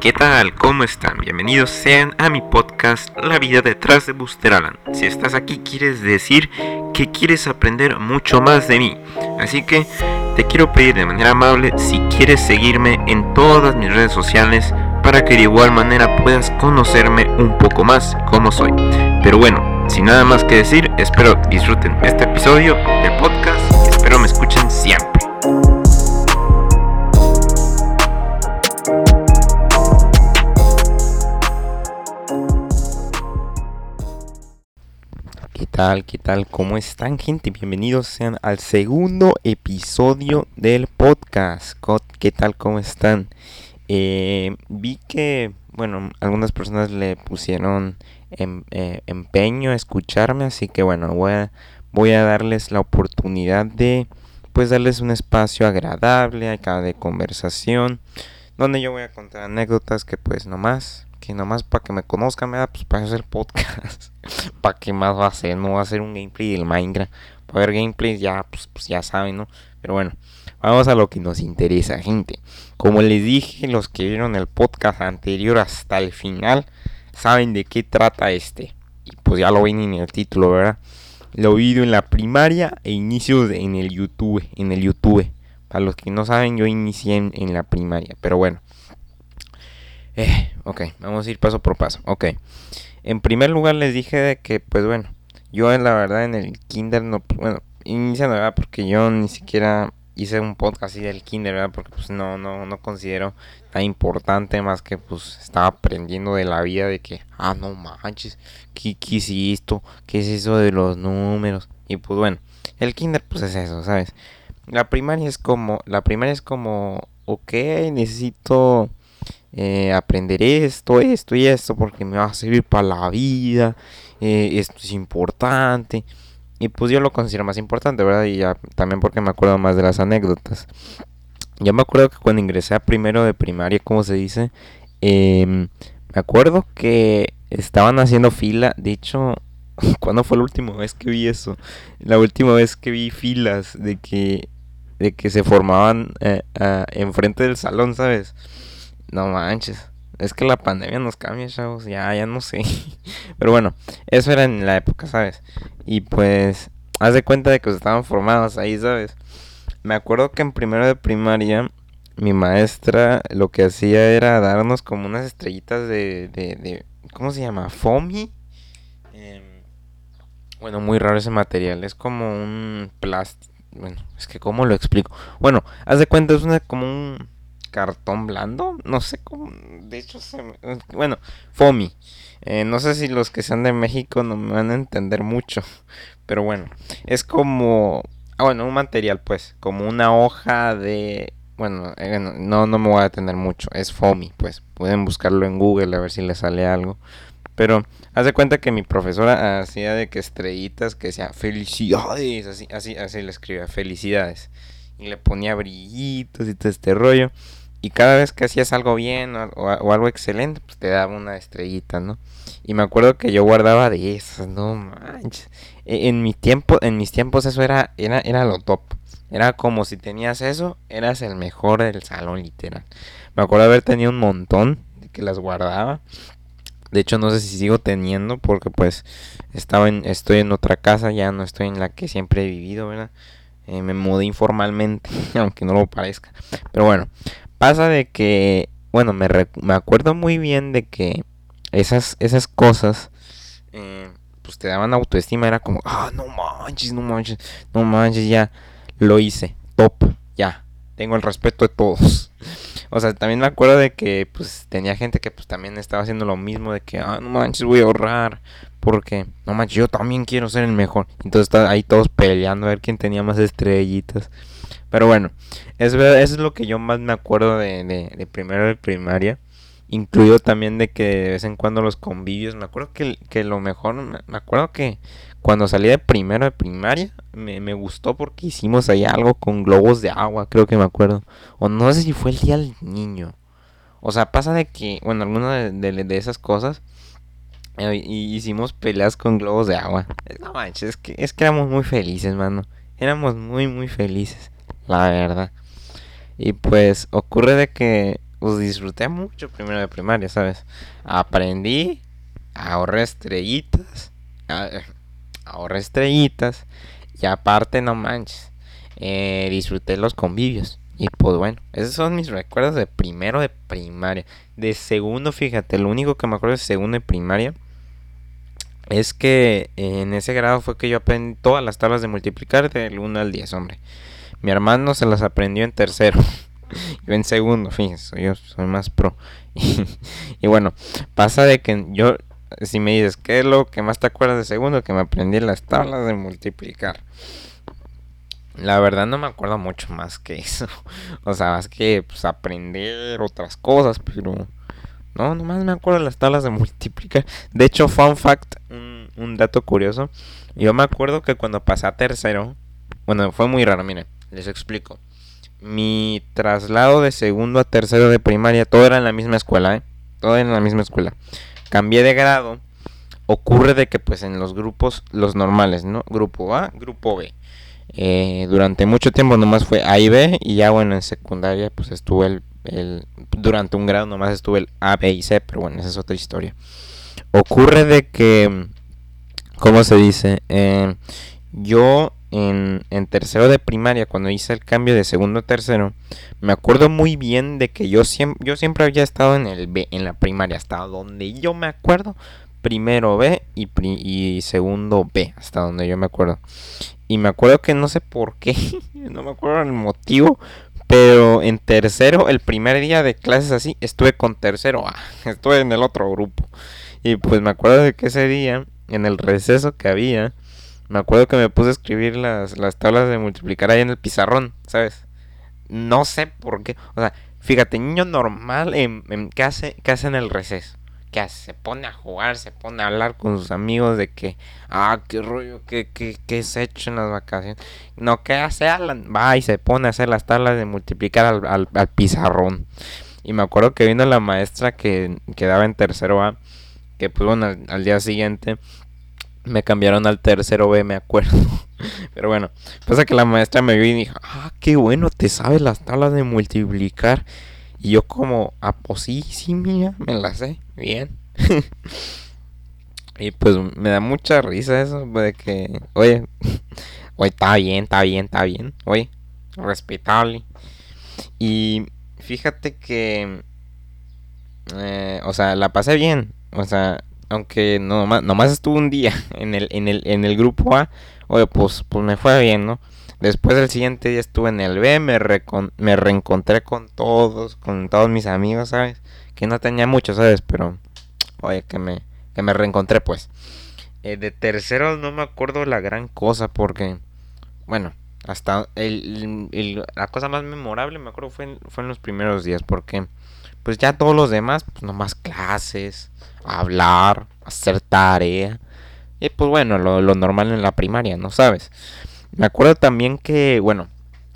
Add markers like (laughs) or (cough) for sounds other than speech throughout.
¿Qué tal? ¿Cómo están? Bienvenidos sean a mi podcast La vida detrás de Buster Allen. Si estás aquí quieres decir que quieres aprender mucho más de mí. Así que te quiero pedir de manera amable si quieres seguirme en todas mis redes sociales para que de igual manera puedas conocerme un poco más como soy. Pero bueno, sin nada más que decir, espero disfruten este episodio del podcast y espero me escuchen siempre. ¿Qué tal? ¿Cómo están gente? Bienvenidos sean al segundo episodio del podcast. ¿Qué tal? ¿Cómo están? Eh, vi que, bueno, algunas personas le pusieron em, eh, empeño a escucharme, así que bueno, voy a, voy a darles la oportunidad de, pues, darles un espacio agradable acá de conversación, donde yo voy a contar anécdotas que pues nomás que nomás para que me conozcan, da pues para hacer podcast. (laughs) ¿Para qué más va a hacer? No va a hacer un gameplay del Minecraft. Para ver gameplays ya, pues, pues, ya saben, ¿no? Pero bueno, vamos a lo que nos interesa, gente. Como les dije, los que vieron el podcast anterior hasta el final, saben de qué trata este. Y pues ya lo ven en el título, ¿verdad? Lo he oído en la primaria e inicio en el YouTube. En el YouTube. Para los que no saben, yo inicié en la primaria. Pero bueno. Eh, ok, vamos a ir paso por paso. Ok. En primer lugar les dije de que, pues bueno, yo en la verdad en el kinder no, bueno, iniciando, ¿verdad? Porque yo ni siquiera hice un podcast así del kinder, ¿verdad? Porque pues no, no, no considero tan importante más que pues estaba aprendiendo de la vida de que, ah, no manches, ¿qué, qué esto? ¿Qué es eso de los números? Y pues bueno, el kinder pues es eso, ¿sabes? La primaria es como, la primaria es como, ok, necesito eh, aprender esto, esto y esto, porque me va a servir para la vida, eh, esto es importante. Y pues yo lo considero más importante, ¿verdad? Y ya también porque me acuerdo más de las anécdotas. Yo me acuerdo que cuando ingresé a primero de primaria, como se dice, em, me acuerdo que estaban haciendo fila. De hecho, (laughs) ¿cuándo fue la última vez que vi eso? La última vez que vi filas de que, de que se formaban eh, enfrente del salón, ¿sabes? No manches. Es que la pandemia nos cambia, chavos. Ya, ya no sé. (laughs) Pero bueno, eso era en la época, ¿sabes? Y pues, haz de cuenta de que estaban formados ahí, ¿sabes? Me acuerdo que en primero de primaria, mi maestra lo que hacía era darnos como unas estrellitas de. de, de ¿Cómo se llama? ¿Fomi? Em, bueno, muy raro ese material. Es como un plástico. Bueno, es que, ¿cómo lo explico? Bueno, haz de cuenta, es una como un cartón blando, no sé cómo, de hecho, se bueno, FOMI. Eh, no sé si los que sean de México no me van a entender mucho, pero bueno, es como, ah, bueno, un material pues, como una hoja de, bueno, eh, no, no me voy a detener mucho, es FOMI, pues, pueden buscarlo en Google a ver si les sale algo. Pero haz de cuenta que mi profesora hacía de que estrellitas que decía felicidades, así, así, así le escribía felicidades. Y le ponía brillitos y todo este rollo. Y cada vez que hacías algo bien o, algo excelente, pues te daba una estrellita, ¿no? Y me acuerdo que yo guardaba de esas, no manches. E, en mi tiempo, en mis tiempos eso era, era, era lo top. Era como si tenías eso, eras el mejor del salón, literal. Me acuerdo haber tenido un montón de que las guardaba. De hecho, no sé si sigo teniendo porque pues estaba en, estoy en otra casa, ya no estoy en la que siempre he vivido, ¿verdad? Eh, me mudé informalmente, (laughs) aunque no lo parezca. Pero bueno, Pasa de que, bueno, me, me acuerdo muy bien de que esas, esas cosas, eh, pues te daban autoestima, era como, ah, no manches, no manches, no manches, ya lo hice, top, ya, tengo el respeto de todos. O sea, también me acuerdo de que pues tenía gente que pues también estaba haciendo lo mismo de que, ah, no manches, voy a ahorrar, porque, no manches, yo también quiero ser el mejor. Entonces ahí todos peleando a ver quién tenía más estrellitas. Pero bueno, es eso es lo que yo más me acuerdo de, de, primero de primaria. Incluido también de que de vez en cuando los convivios. Me acuerdo que, que lo mejor, me acuerdo que cuando salí de primero de primaria, me, me, gustó porque hicimos ahí algo con globos de agua, creo que me acuerdo. O no sé si fue el día del niño. O sea, pasa de que, bueno, alguna de, de, esas cosas. Eh, hicimos peleas con globos de agua. No manches, es que, es que éramos muy felices, mano. Éramos muy, muy felices la verdad. Y pues ocurre de que pues disfruté mucho primero de primaria, ¿sabes? Aprendí, ahorré estrellitas, ahorré estrellitas y aparte no manches, eh, disfruté los convivios. Y pues bueno, esos son mis recuerdos de primero de primaria. De segundo, fíjate, lo único que me acuerdo de segundo de primaria es que en ese grado fue que yo aprendí todas las tablas de multiplicar del 1 al 10, hombre. Mi hermano se las aprendió en tercero. (laughs) yo en segundo, fíjense, yo soy más pro. (laughs) y, bueno, pasa de que yo, si me dices, ¿qué es lo que más te acuerdas de segundo? Que me aprendí las tablas de multiplicar. La verdad no me acuerdo mucho más que eso. (laughs) O sea, más que pues, aprender otras cosas, pero... No, nomás me acuerdo las tablas de multiplicar. De hecho, fun fact, un, un dato curioso. Yo me acuerdo que cuando pasé a tercero... Bueno, fue muy raro, miren, les explico. Mi traslado de segundo a tercero de primaria, todo era en la misma escuela, ¿eh? Todo era en la misma escuela. Cambié de grado. Ocurre de que pues en los grupos, los normales, ¿no? Grupo A, grupo B eh, durante mucho tiempo nomás fue A y B y ya bueno en secundaria pues estuvo el, el, durante un grado nomás estuve el A, B y C, pero bueno esa es otra historia. Ocurre de que, ¿cómo se dice? Eh, yo en, tercero de primaria, cuando hice el cambio de segundo a tercero, me acuerdo muy bien de que yo siempre, yo siempre había estado en el B, en la primaria, hasta donde yo me acuerdo, primero B y, y segundo B, hasta donde yo me acuerdo. Y me acuerdo que no sé por qué, (laughs) no me acuerdo el motivo, pero en tercero, el primer día de clases así, estuve con tercero A, (laughs) estuve en el otro grupo. Y pues me acuerdo de que ese día, en el receso que había, me acuerdo que me puse a escribir las, las tablas de multiplicar ahí en el pizarrón, ¿sabes? No sé por qué. O sea, fíjate, niño normal, en, en, ¿qué, hace, ¿qué hace en el receso? que se pone a jugar, se pone a hablar con sus amigos de que, ah, qué rollo, qué, qué, qué se hecho en las vacaciones. No, ¿qué hace Alan? Va y se pone a hacer las tablas de multiplicar al, al, pizarrón. Y me acuerdo que vino la maestra que quedaba en tercero A, que pues bueno, al, día siguiente me cambiaron al tercero B, me acuerdo. (laughs) Pero bueno, pasa que la maestra me vio y dijo, ah, qué bueno, te sabes las tablas de multiplicar. Y yo como, ah, pues sí, mía, me las sé, bien. (laughs) y pues me da mucha risa eso, de que, oye, (laughs) oye, está bien, está bien, está bien, oye, respetable. Y fíjate que, eh, o sea, la pasé bien, o sea, aunque no, nomás, estuve un día (laughs) en el, en el, en el grupo A, oye, pues, pues me fue bien, ¿no? Después del siguiente día estuve en el B, me, me reencontré con todos, con todos mis amigos, ¿sabes? Que no tenía muchos, ¿sabes? Pero, oye, que me, que me reencontré, pues. Eh, de tercero no me acuerdo la gran cosa porque, bueno, hasta el, la cosa más memorable me acuerdo fue en, fue en los primeros días porque, pues ya todos los demás, pues nomás clases, hablar, hacer tarea. Y pues bueno, lo, lo normal en la primaria, ¿no sabes? Me acuerdo también que, bueno,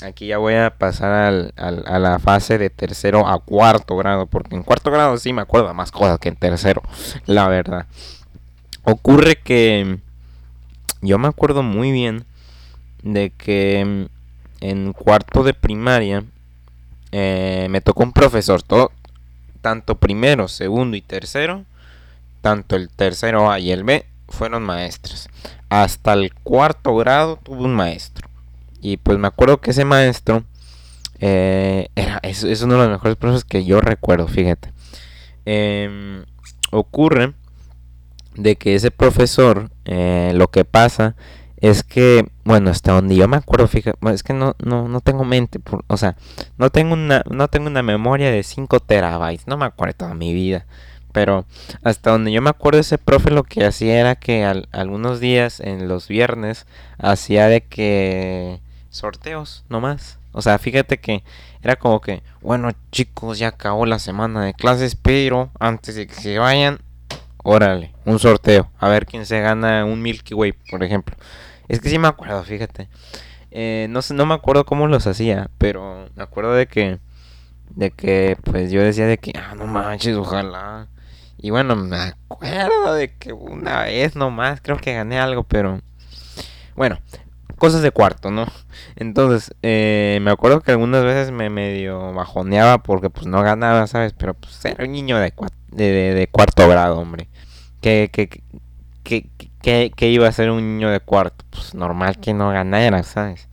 aquí ya voy a pasar al, a la fase de tercero a cuarto grado, porque en cuarto grado sí me acuerdo más cosas que en tercero, la verdad. Ocurre que yo me acuerdo muy bien de que en cuarto de primaria eh, me tocó un profesor, todo, tanto primero, segundo y tercero, tanto el tercero A y el B fueron maestros. Hasta el cuarto grado tuve un maestro. Y pues me acuerdo que ese maestro eh, era, es, uno de los mejores profesores que yo recuerdo, fíjate. Em, ocurre de que ese profesor, eh, lo que pasa es que, bueno, hasta donde yo me acuerdo, fíjate, es que no, no, no tengo mente, o sea, no tengo una, no tengo una memoria de 5 terabytes, no me acuerdo toda mi vida. Pero hasta donde yo me acuerdo, ese profe lo que hacía era que algunos días, en los viernes, hacía de que sorteos nomás. O sea, fíjate que era como que, bueno chicos, ya acabó la semana de clases, pero antes de que se vayan, órale, un sorteo. A ver quién se gana un Milky Way, por ejemplo. Es que sí me acuerdo, fíjate. Eh, no no me acuerdo cómo los hacía, pero me acuerdo de que, de que, pues yo decía de que, ah, no manches, ojalá y bueno, me acuerdo de que una vez nomás creo que gané algo, pero bueno, cosas de cuarto, ¿no? Entonces, eh, me acuerdo que algunas veces me medio bajoneaba porque pues no ganaba, ¿sabes? Pero pues era un niño de, de, cuarto grado, hombre. ¿Qué, qué, iba a ser un niño de cuarto? Pues normal que no ganara, ¿sabes?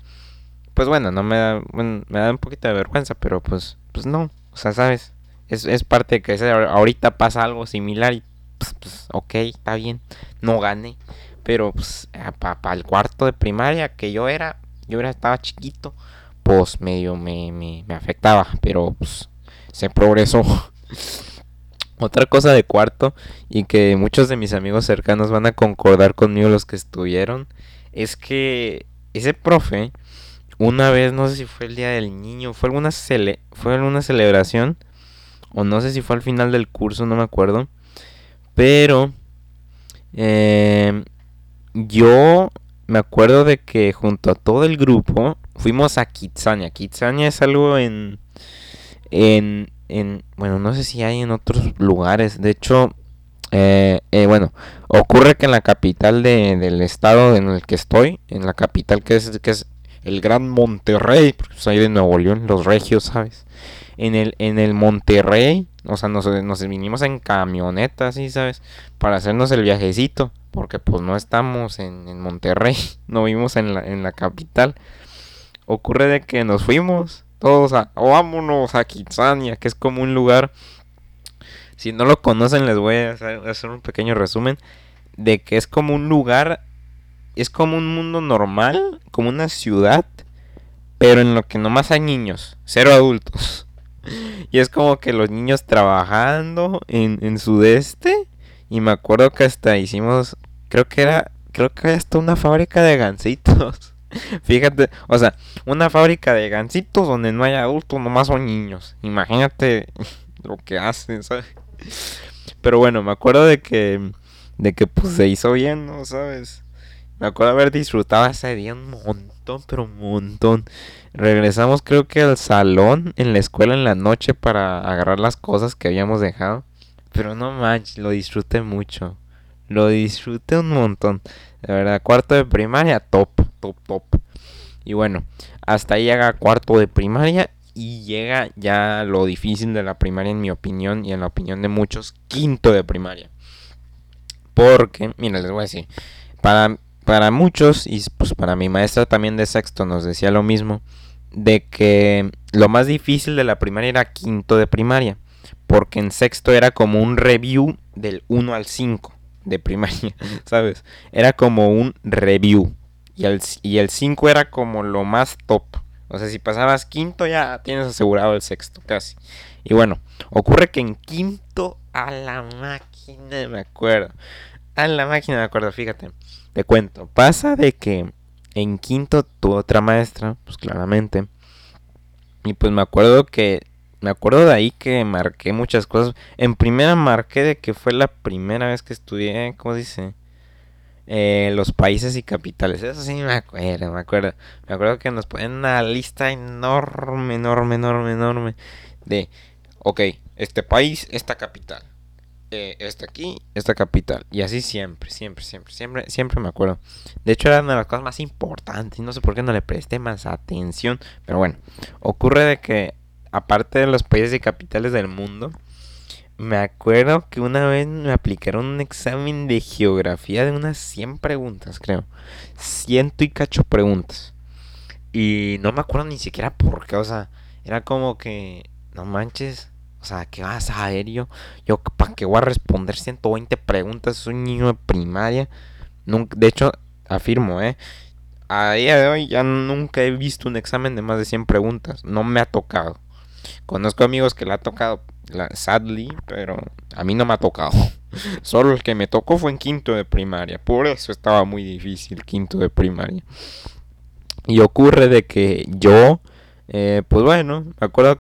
Pues bueno, no me da, me da un poquito de vergüenza, pero pues, pues no, o sea, ¿sabes? Es, es parte de que ahorita pasa algo similar y pues, pues ok, está bien, no gané. Pero pues para el cuarto de primaria que yo era, yo era, estaba chiquito, pues medio me, me, me afectaba, pero pues se progresó. (laughs) Otra cosa de cuarto y que muchos de mis amigos cercanos van a concordar conmigo los que estuvieron es que ese profe una vez no sé si fue el día del niño, fue alguna cele fue alguna celebración o no sé si fue al final del curso, no me acuerdo, pero eh, yo me acuerdo de que junto a todo el grupo fuimos a Kitsania. Kitsania es algo en, en, en, bueno, no sé si hay en otros lugares. De hecho, eh, eh, bueno, ocurre que en la capital de, del estado en el que estoy, en la capital que es, que es el Gran Monterrey, porque soy de Nuevo León, los regios, ¿sabes? En el, en el Monterrey, o sea, nos, nos vinimos en camioneta, ¿sí? ¿Sabes? Para hacernos el viajecito porque pues no estamos en, Monterrey, (laughs) no vivimos en la, en la capital. Ocurre de que nos fuimos todos a, vámonos a Kitsania, que es como un lugar, si no lo conocen les voy a hacer un pequeño resumen, de que es como un lugar, es como un mundo normal, como una ciudad, pero en lo que nomás hay niños, cero adultos. (laughs) Y es como que los niños trabajando en, en sudeste y me acuerdo que hasta hicimos, creo que era, creo que hasta una fábrica de gansitos. (laughs) Fíjate, o sea, una fábrica de gansitos donde no hay adultos, nomás son niños. Imagínate (laughs) lo que hacen, ¿sabes? Pero bueno, me acuerdo de que, de que pues se hizo bien, ¿no? ¿Sabes? Me acuerdo haber disfrutado ese día un montón, pero un montón. Regresamos creo que al salón en la escuela en la noche para agarrar las cosas que habíamos dejado. Pero no manches, lo disfruté mucho. Lo disfruté un montón. De verdad, cuarto de primaria, top, top, top. Y bueno, hasta ahí llega cuarto de primaria y llega ya lo difícil de la primaria en mi opinión y en la opinión de muchos, quinto de primaria. Porque, mira, les voy a decir, para, para muchos y pues para mi maestra también de sexto nos decía lo mismo, de que lo más difícil de la primaria era quinto de primaria porque en sexto era como un review del 1 al 5 de primaria, (laughs) ¿sabes? Era como un review. Y el, y el 5 era como lo más top. O sea, si pasabas quinto ya tienes asegurado el sexto, casi. Y bueno, ocurre que en quinto a la máquina, me acuerdo. A la máquina me acuerdo, fíjate. Te cuento. Pasa de que en quinto tu otra maestra, pues claramente. Y pues me acuerdo que me acuerdo de ahí que marqué muchas cosas. En primera marqué de que fue la primera vez que estudié, ¿cómo dice? Eh, los países y capitales. Eso sí me acuerdo, me acuerdo. Me acuerdo que nos ponen una lista enorme, enorme, enorme, enorme. De, ok, este país, esta capital. Eh, este aquí, esta capital. Y así siempre, siempre, siempre, siempre, siempre me acuerdo. De hecho era una de las cosas más importantes. No sé por qué no le presté más atención. Pero bueno, ocurre de que aparte de los países y capitales del mundo, me acuerdo que una vez me aplicaron un examen de geografía de unas 100 preguntas, creo. Ciento y cacho preguntas. Y no me acuerdo ni siquiera por qué, o sea, era como que, no manches, o sea, ¿qué vas a ver yo? Yo, ¿para qué voy a responder 120 preguntas? Soy un niño de primaria. Nunca, de hecho, afirmo, ¿eh? A día de hoy ya nunca he visto un examen de más de 100 preguntas. No me ha tocado. Conozco amigos que le ha tocado, sadly, pero a mí no me ha tocado. (laughs) Solo el que me tocó fue en quinto de primaria. Por eso estaba muy difícil quinto de primaria. Y ocurre de que yo, eh, pues bueno, me acuerdo...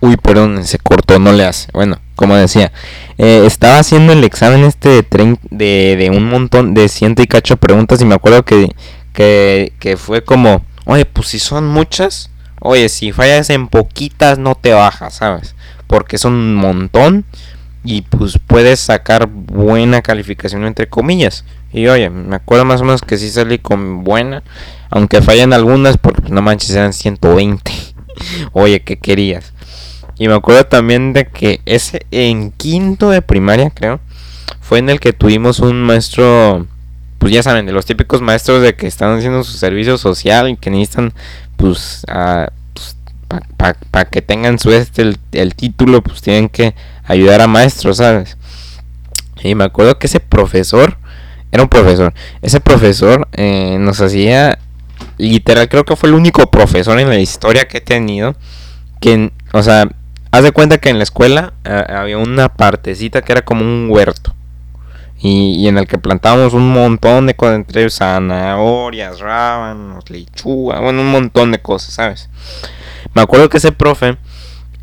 Uy, perdón, se cortó, no le hace. Bueno, como decía, eh, estaba haciendo el examen este de, de, de, un montón de ciento y cacho preguntas y me acuerdo que, que, que fue como, oye, pues si son muchas, Oye, si fallas en poquitas no te bajas, ¿sabes? Porque son un montón y pues puedes sacar buena calificación entre comillas. Y oye, me acuerdo más o menos que sí salí con buena. Aunque fallan algunas, porque no manches, eran 120. (laughs) oye, ¿qué querías? Y me acuerdo también de que ese en quinto de primaria, creo, fue en el que tuvimos un maestro, pues ya saben, de los típicos maestros de que están haciendo su servicio social y que necesitan, pues, pues para que tengan su este, el, el título, pues tienen que ayudar a maestros, ¿sabes? Y me acuerdo que ese profesor, era un profesor, ese profesor eh, nos hacía, literal, creo que fue el único profesor en la historia que he tenido, que, o sea, haz de cuenta que en la escuela eh, había una partecita que era como un huerto. Y, en el que plantábamos un montón de cosas, entre zanahorias, rábanos, lechuga, bueno, un montón de cosas, ¿sabes? Me acuerdo que ese profe,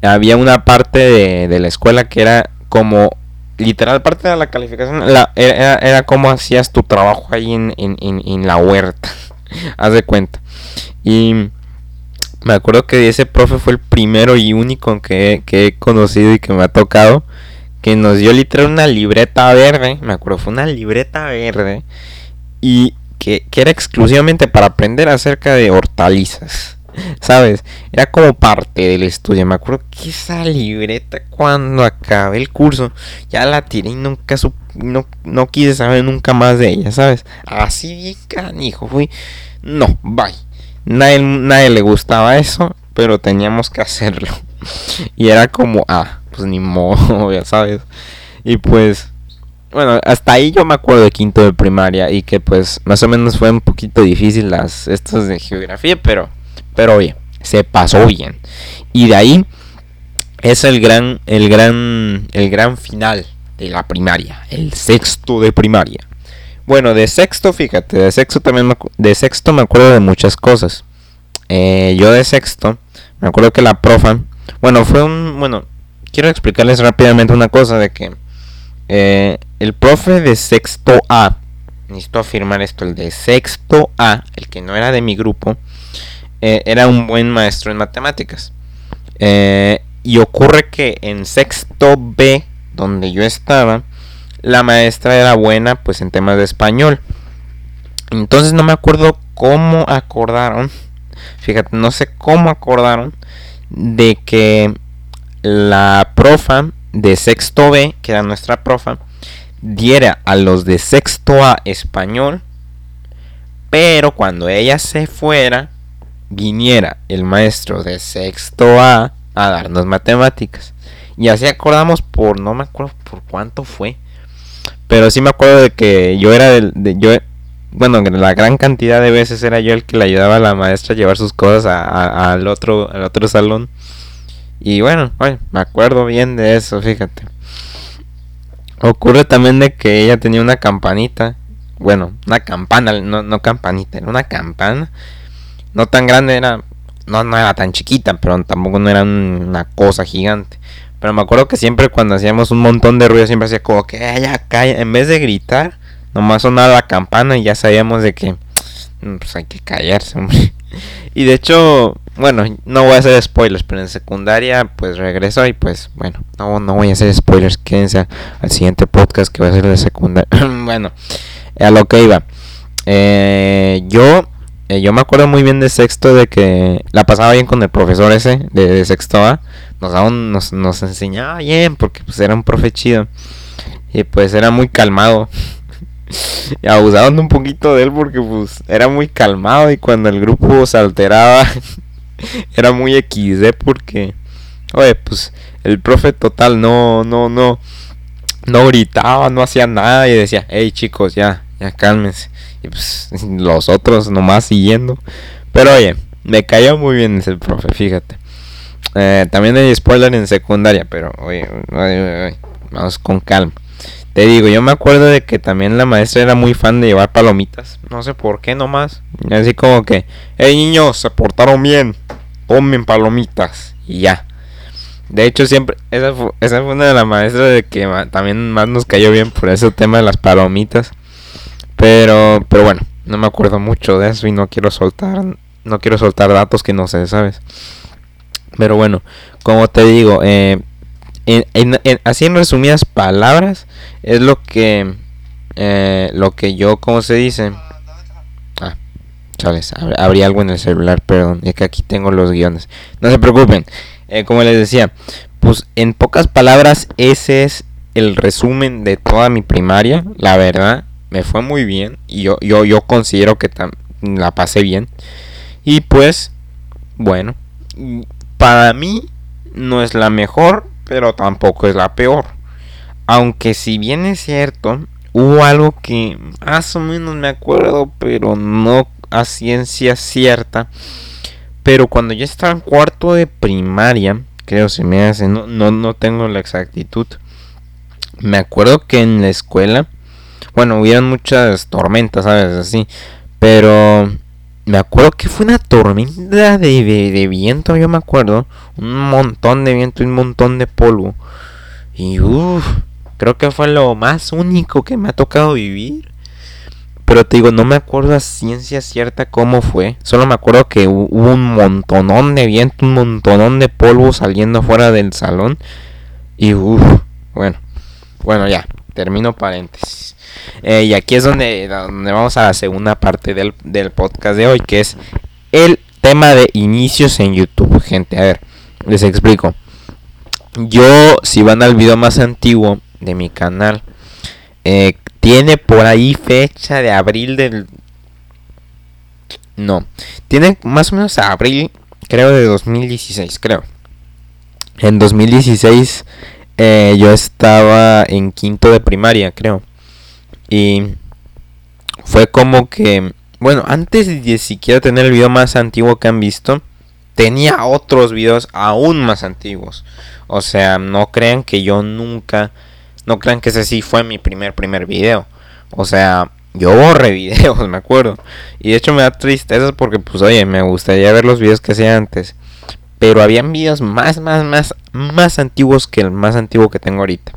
había una parte de la escuela que era como literal parte de la calificación era, como hacías tu trabajo ahí en, la huerta. (laughs) Haz de cuenta. Y me acuerdo que ese profe fue el primero y único que, he conocido y que me ha tocado. Que nos dio literal una libreta verde. Me acuerdo, fue una libreta verde. Y que, que era exclusivamente para aprender acerca de hortalizas. ¿Sabes? Era como parte del estudio. Me acuerdo que esa libreta cuando acabé el curso ya la tiré y nunca no, no quise saber nunca más de ella, ¿sabes? Así bien canijo, fui. No, bye. Nadie, nadie le gustaba eso, pero teníamos que hacerlo. (laughs) Y era como, ah, pues ni modo, (laughs) ya sabes. Y pues, bueno, hasta ahí yo me acuerdo de quinto de primaria y que pues más o menos fue un poquito difícil las estas de geografía, pero pero oye, se pasó bien. Y de ahí es el gran, el gran, el gran final de la primaria, el sexto de primaria. Bueno, de sexto, fíjate, de sexto también me, de sexto me acuerdo de muchas cosas. Eh, yo de sexto me acuerdo que la profa, bueno, fue un, bueno, quiero explicarles rápidamente una cosa de que eh, el profe de sexto A, necesito afirmar esto, el de sexto A, el que no era de mi grupo, eh, era un buen maestro en matemáticas. Eh, y ocurre que en sexto B, donde yo estaba, la maestra era buena pues en temas de español. Entonces no me acuerdo cómo acordaron, fíjate, no sé cómo acordaron de que la profa de sexto B, que era nuestra profa, diera a los de sexto A español, pero cuando ella se fuera, viniera el maestro de sexto A a darnos matemáticas. Y así acordamos por, no me acuerdo por cuánto fue. Pero sí me acuerdo de que yo era del, de, yo, bueno, la gran cantidad de veces era yo el que le ayudaba a la maestra a llevar sus cosas al otro, al otro salón. Y bueno, me acuerdo bien de eso, fíjate. Ocurre también de que ella tenía una campanita. Bueno, una campana, no, no campanita, era una campana no tan grande era, no, no era tan chiquita, pero tampoco no era una cosa gigante. Pero me acuerdo que siempre cuando hacíamos un montón de ruido, siempre hacía como que ya calla. En vez de gritar, nomás sonaba la campana y ya sabíamos de que mm, pues hay que callarse, hombre. (laughs) Y de hecho, bueno, no voy a hacer spoilers, pero en secundaria pues regreso y pues bueno, no, no voy a hacer spoilers, quédense al siguiente podcast que va a ser de secundaria. (laughs) bueno, a lo que iba. Eh, yo eh, yo me acuerdo muy bien de sexto de que la pasaba bien con el profesor ese de, sexto A. Nos, nos, enseñaba bien porque pues era un profe chido. Y pues era muy calmado. (laughs) y abusaban un poquito de él porque pues era muy calmado y cuando el grupo se alteraba (laughs) era muy XD porque oye pues el profe total no no no no gritaba, no hacía nada y decía, hey chicos ya, ya cálmense. Pues (laughs) los otros nomás siguiendo. Pero oye, me cayó muy bien ese profe, fíjate. Eh, también hay spoiler en secundaria, pero oye, vamos con calma. Te digo, yo me acuerdo de que también la maestra era muy fan de llevar palomitas. No sé por qué nomás. Así como que, hey niños, se portaron bien. Tomen palomitas. Y ya. De hecho, siempre, esa fue, esa fue una de las maestras de que también más nos cayó bien por ese tema de las palomitas. Pero, pero bueno, no me acuerdo mucho de eso y no quiero soltar, no quiero soltar datos que no sé, ¿sabes? Pero bueno, como te digo, eh, en, así en resumidas palabras, es lo que eh, lo que yo, ¿cómo se dice? Ah, chales, habría algo en el celular, perdón, es que aquí tengo los guiones. No se preocupen, eh, como les decía, pues en pocas palabras, ese es el resumen de toda mi primaria, la verdad, me fue muy bien y yo, yo, yo considero que la pasé bien. Y pues, bueno, para mí no es la mejor, pero tampoco es la peor. Aunque si bien es cierto, hubo algo que más o menos me acuerdo, pero no a ciencia cierta. Pero cuando yo estaba en cuarto de primaria, creo se me hace, no, no, no tengo la exactitud. Me acuerdo que en la escuela, bueno, hubieron muchas tormentas, ¿sabes? Así. Pero me acuerdo que fue una tormenta de, de, viento, yo me acuerdo. Un montón de viento y un montón de polvo. Y uff, creo que fue lo más único que me ha tocado vivir. Pero te digo, no me acuerdo a ciencia cierta cómo fue. Solo me acuerdo que hubo un montonón de viento, un montonón de polvo saliendo fuera del salón. Y uff, bueno, bueno ya, termino paréntesis. Eh, y aquí es donde, donde, vamos a la segunda parte del, del podcast de hoy, que es el tema de inicios en YouTube, gente. A ver, les explico. Yo, si van al video más antiguo de mi canal, eh, tiene por ahí fecha de abril del... No, tiene más o menos abril, creo, de 2016, creo. En 2016 eh, yo estaba en quinto de primaria, creo. Y fue como que, bueno, antes de siquiera tener el video más antiguo que han visto, tenía otros videos aún más antiguos. O sea, no crean que yo nunca, no crean que ese sí fue mi primer, primer video. O sea, yo borré (laughs) videos, me acuerdo. Y de hecho me da tristeza porque, pues, oye, me gustaría ver los videos que hacía antes. Pero habían videos más, más, más, más antiguos que el más antiguo que tengo ahorita.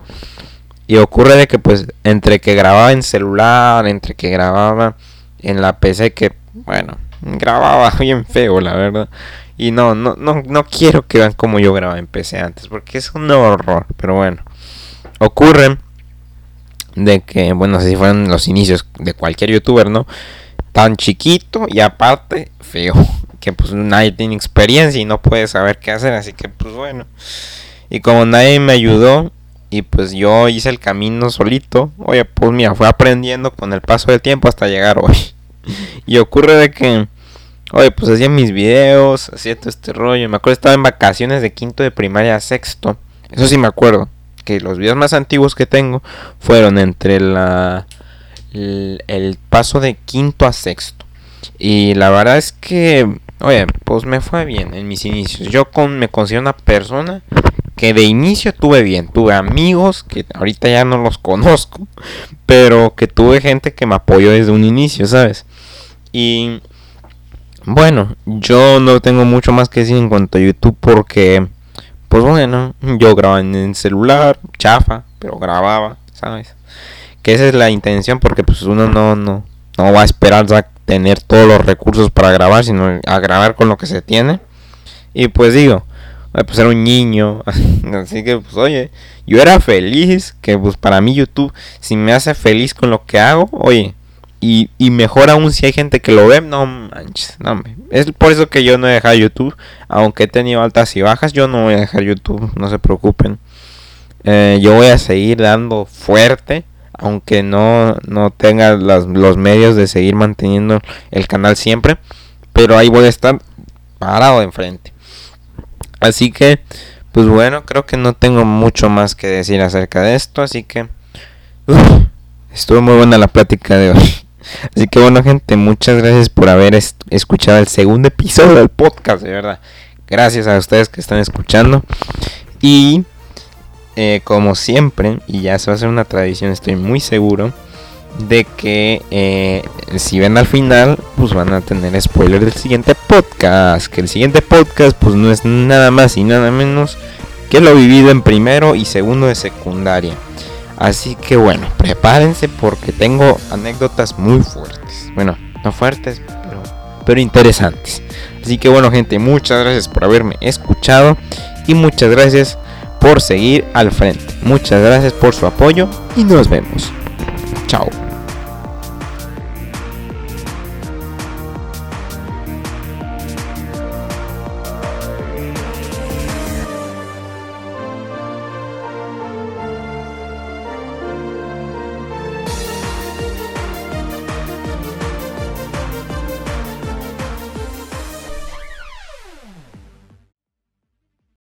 Y ocurre de que pues entre que grababa en celular, entre que grababa en la PC que, bueno, grababa (laughs) bien feo, la verdad. Y no, no, no, no quiero que vean como yo grababa en PC antes, porque es un horror. Pero bueno, ocurre de que, bueno, así fueron los inicios de cualquier youtuber, ¿no? Tan chiquito y aparte feo. Que pues nadie tiene experiencia y no puede saber qué hacer, así que pues bueno. Y como nadie me ayudó, y pues yo hice el camino solito. Oye, pues mira, fue aprendiendo con el paso del tiempo hasta llegar hoy. (laughs) y ocurre de que, oye, pues hacía mis videos, hacía todo este rollo. Me acuerdo estaba en vacaciones de quinto de primaria a sexto. Eso sí me acuerdo. Que los videos más antiguos que tengo fueron entre la el, el paso de quinto a sexto. Y la verdad es que, oye, pues me fue bien en mis inicios. Yo con, me considero una persona que de inicio tuve bien. Tuve amigos que ahorita ya no los (laughs) conozco, pero que tuve gente que me apoyó desde un inicio, ¿sabes? Y bueno, yo no tengo mucho más que decir en cuanto a YouTube porque, pues bueno, yo grababa en el celular, chafa, pero grababa, ¿sabes? Que esa es la intención porque pues uno no, no, no va a esperar a tener todos los recursos para grabar, sino a grabar con lo que se tiene. Y pues digo, pues era un niño. (laughs) Así que, pues, oye, yo era feliz. Que, pues, para mí YouTube, si me hace feliz con lo que hago, oye, y, y mejor aún si hay gente que lo ve, no manches, no Es por eso que yo no he dejado YouTube. Aunque he tenido altas y bajas, yo no voy a dejar YouTube, no se preocupen. Eh, yo voy a seguir dando fuerte. Aunque no, no tenga los medios de seguir manteniendo el canal siempre. Pero ahí voy a estar parado enfrente. Así que, pues bueno, creo que no tengo mucho más que decir acerca de esto. Así que, estuvo muy buena la plática de hoy. (laughs) Así que bueno gente, muchas gracias por haber escuchado el segundo episodio del podcast, de verdad. Gracias a ustedes que están escuchando. Y eh, como siempre, y ya se va a hacer una tradición, estoy muy seguro de que eh, si ven al final, pues van a tener spoiler del siguiente podcast. Que el siguiente podcast, pues no es nada más y nada menos que lo vivido en primero y segundo de secundaria. Así que bueno, prepárense porque tengo anécdotas muy fuertes. Bueno, no fuertes, pero, pero interesantes. Así que bueno, gente, muchas gracias por haberme escuchado y muchas gracias por seguir al frente. Muchas gracias por su apoyo y nos vemos. Chao.